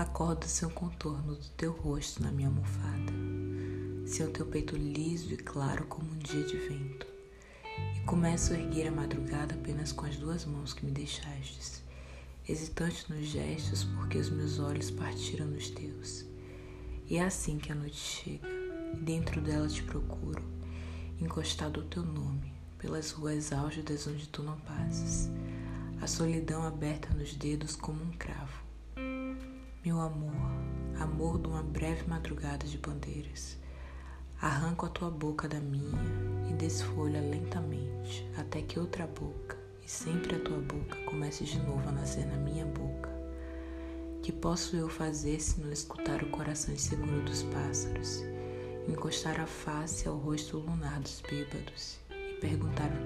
Recordo seu contorno do teu rosto na minha almofada, seu teu peito liso e claro como um dia de vento. E começo a erguer a madrugada apenas com as duas mãos que me deixastes, hesitante nos gestos porque os meus olhos partiram nos teus. E é assim que a noite chega, e dentro dela te procuro, encostado ao teu nome, pelas ruas álgidas onde tu não passas, a solidão aberta nos dedos como um cravo. Meu amor, amor de uma breve madrugada de bandeiras, arranco a tua boca da minha e desfolha lentamente até que outra boca, e sempre a tua boca, comece de novo a nascer na minha boca. Que posso eu fazer se não escutar o coração inseguro dos pássaros, encostar a face ao rosto lunar dos bêbados? perguntar o